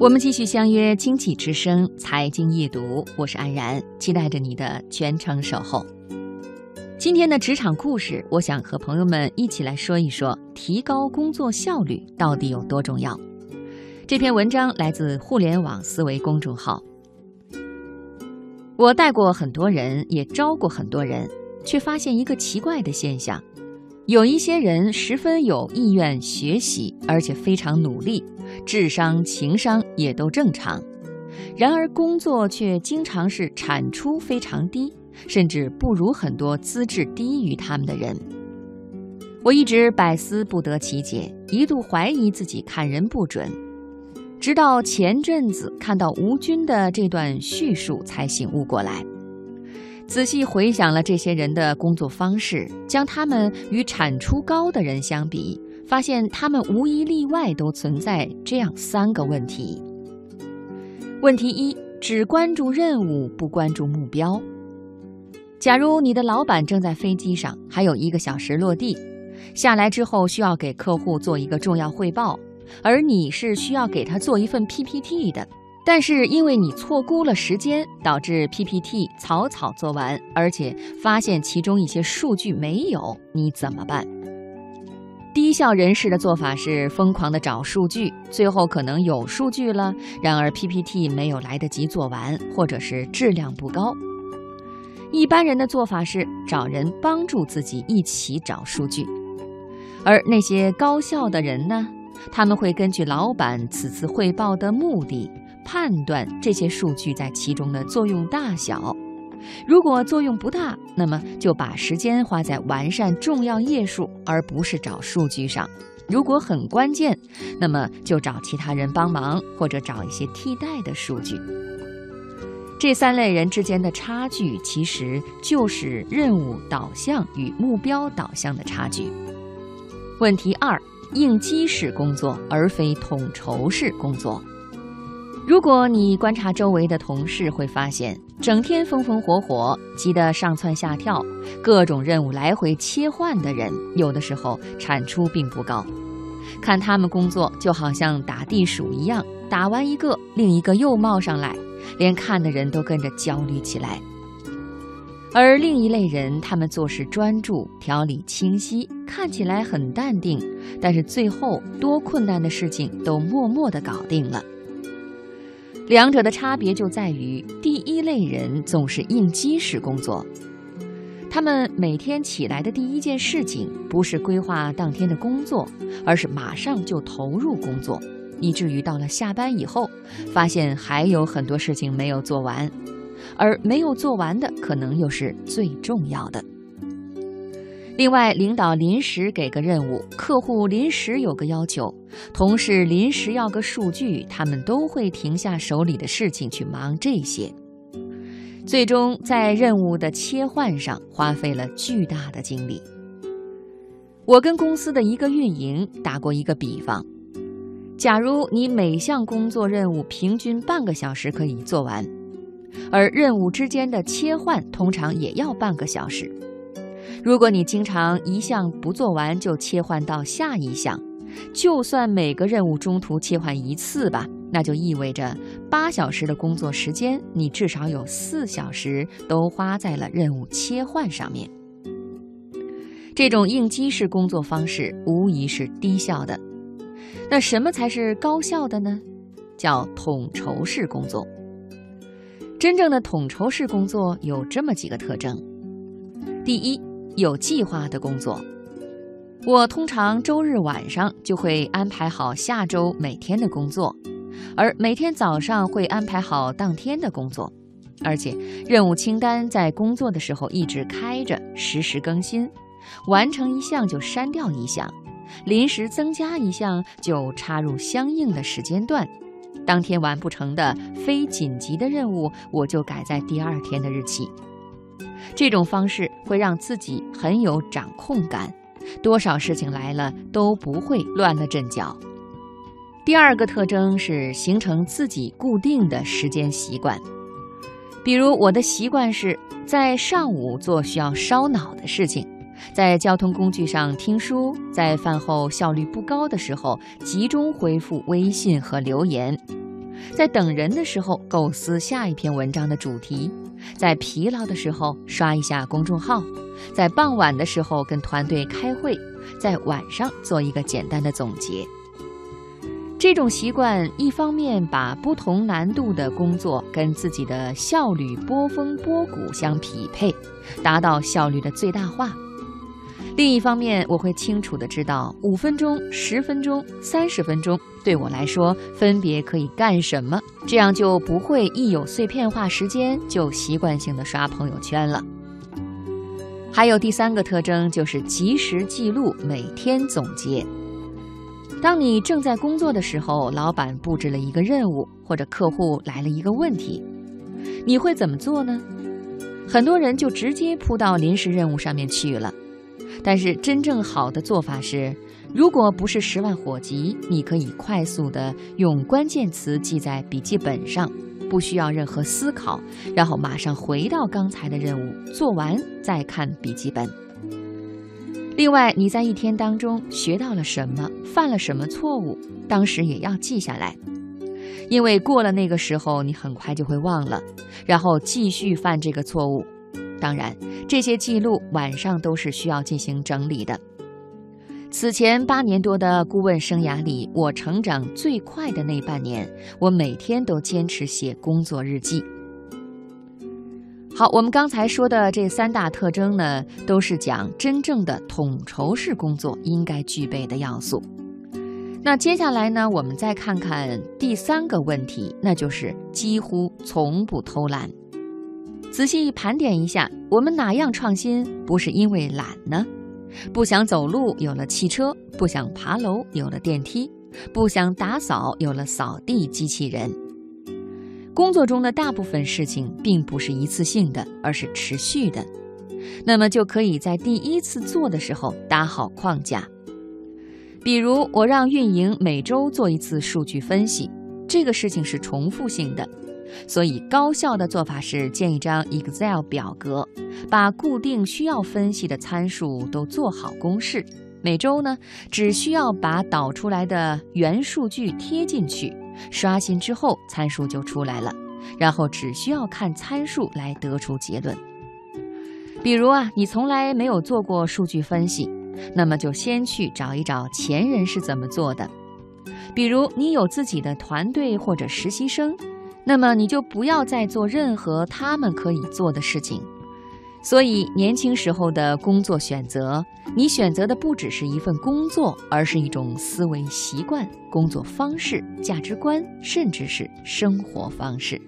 我们继续相约《经济之声》财经夜读，我是安然，期待着你的全程守候。今天的职场故事，我想和朋友们一起来说一说，提高工作效率到底有多重要。这篇文章来自互联网思维公众号。我带过很多人，也招过很多人，却发现一个奇怪的现象：有一些人十分有意愿学习，而且非常努力。智商、情商也都正常，然而工作却经常是产出非常低，甚至不如很多资质低于他们的人。我一直百思不得其解，一度怀疑自己看人不准，直到前阵子看到吴军的这段叙述，才醒悟过来。仔细回想了这些人的工作方式，将他们与产出高的人相比。发现他们无一例外都存在这样三个问题。问题一：只关注任务，不关注目标。假如你的老板正在飞机上，还有一个小时落地，下来之后需要给客户做一个重要汇报，而你是需要给他做一份 PPT 的，但是因为你错估了时间，导致 PPT 草草做完，而且发现其中一些数据没有，你怎么办？低效人士的做法是疯狂的找数据，最后可能有数据了，然而 PPT 没有来得及做完，或者是质量不高。一般人的做法是找人帮助自己一起找数据，而那些高效的人呢，他们会根据老板此次汇报的目的，判断这些数据在其中的作用大小。如果作用不大，那么就把时间花在完善重要页数，而不是找数据上；如果很关键，那么就找其他人帮忙，或者找一些替代的数据。这三类人之间的差距，其实就是任务导向与目标导向的差距。问题二：应激式工作而非统筹式工作。如果你观察周围的同事，会发现整天风风火火、急得上蹿下跳、各种任务来回切换的人，有的时候产出并不高。看他们工作，就好像打地鼠一样，打完一个，另一个又冒上来，连看的人都跟着焦虑起来。而另一类人，他们做事专注、条理清晰，看起来很淡定，但是最后多困难的事情都默默地搞定了。两者的差别就在于，第一类人总是应激式工作，他们每天起来的第一件事情不是规划当天的工作，而是马上就投入工作，以至于到了下班以后，发现还有很多事情没有做完，而没有做完的可能又是最重要的。另外，领导临时给个任务，客户临时有个要求，同事临时要个数据，他们都会停下手里的事情去忙这些，最终在任务的切换上花费了巨大的精力。我跟公司的一个运营打过一个比方：假如你每项工作任务平均半个小时可以做完，而任务之间的切换通常也要半个小时。如果你经常一项不做完就切换到下一项，就算每个任务中途切换一次吧，那就意味着八小时的工作时间，你至少有四小时都花在了任务切换上面。这种应激式工作方式无疑是低效的。那什么才是高效的呢？叫统筹式工作。真正的统筹式工作有这么几个特征：第一，有计划的工作，我通常周日晚上就会安排好下周每天的工作，而每天早上会安排好当天的工作，而且任务清单在工作的时候一直开着，实时更新。完成一项就删掉一项，临时增加一项就插入相应的时间段。当天完不成的非紧急的任务，我就改在第二天的日期。这种方式会让自己很有掌控感，多少事情来了都不会乱了阵脚。第二个特征是形成自己固定的时间习惯，比如我的习惯是在上午做需要烧脑的事情，在交通工具上听书，在饭后效率不高的时候集中回复微信和留言。在等人的时候构思下一篇文章的主题，在疲劳的时候刷一下公众号，在傍晚的时候跟团队开会，在晚上做一个简单的总结。这种习惯一方面把不同难度的工作跟自己的效率波峰波谷相匹配，达到效率的最大化；另一方面，我会清楚的知道五分钟、十分钟、三十分钟对我来说分别可以干什么，这样就不会一有碎片化时间就习惯性的刷朋友圈了。还有第三个特征就是及时记录，每天总结。当你正在工作的时候，老板布置了一个任务，或者客户来了一个问题，你会怎么做呢？很多人就直接扑到临时任务上面去了。但是真正好的做法是，如果不是十万火急，你可以快速的用关键词记在笔记本上，不需要任何思考，然后马上回到刚才的任务，做完再看笔记本。另外，你在一天当中学到了什么，犯了什么错误，当时也要记下来，因为过了那个时候，你很快就会忘了，然后继续犯这个错误。当然，这些记录晚上都是需要进行整理的。此前八年多的顾问生涯里，我成长最快的那半年，我每天都坚持写工作日记。好，我们刚才说的这三大特征呢，都是讲真正的统筹式工作应该具备的要素。那接下来呢，我们再看看第三个问题，那就是几乎从不偷懒。仔细盘点一下，我们哪样创新不是因为懒呢？不想走路有了汽车，不想爬楼有了电梯，不想打扫有了扫地机器人。工作中的大部分事情并不是一次性的，而是持续的，那么就可以在第一次做的时候搭好框架。比如，我让运营每周做一次数据分析，这个事情是重复性的，所以高效的做法是建一张 Excel 表格，把固定需要分析的参数都做好公式，每周呢只需要把导出来的原数据贴进去。刷新之后，参数就出来了，然后只需要看参数来得出结论。比如啊，你从来没有做过数据分析，那么就先去找一找前人是怎么做的。比如你有自己的团队或者实习生，那么你就不要再做任何他们可以做的事情。所以，年轻时候的工作选择，你选择的不只是一份工作，而是一种思维习惯、工作方式、价值观，甚至是生活方式。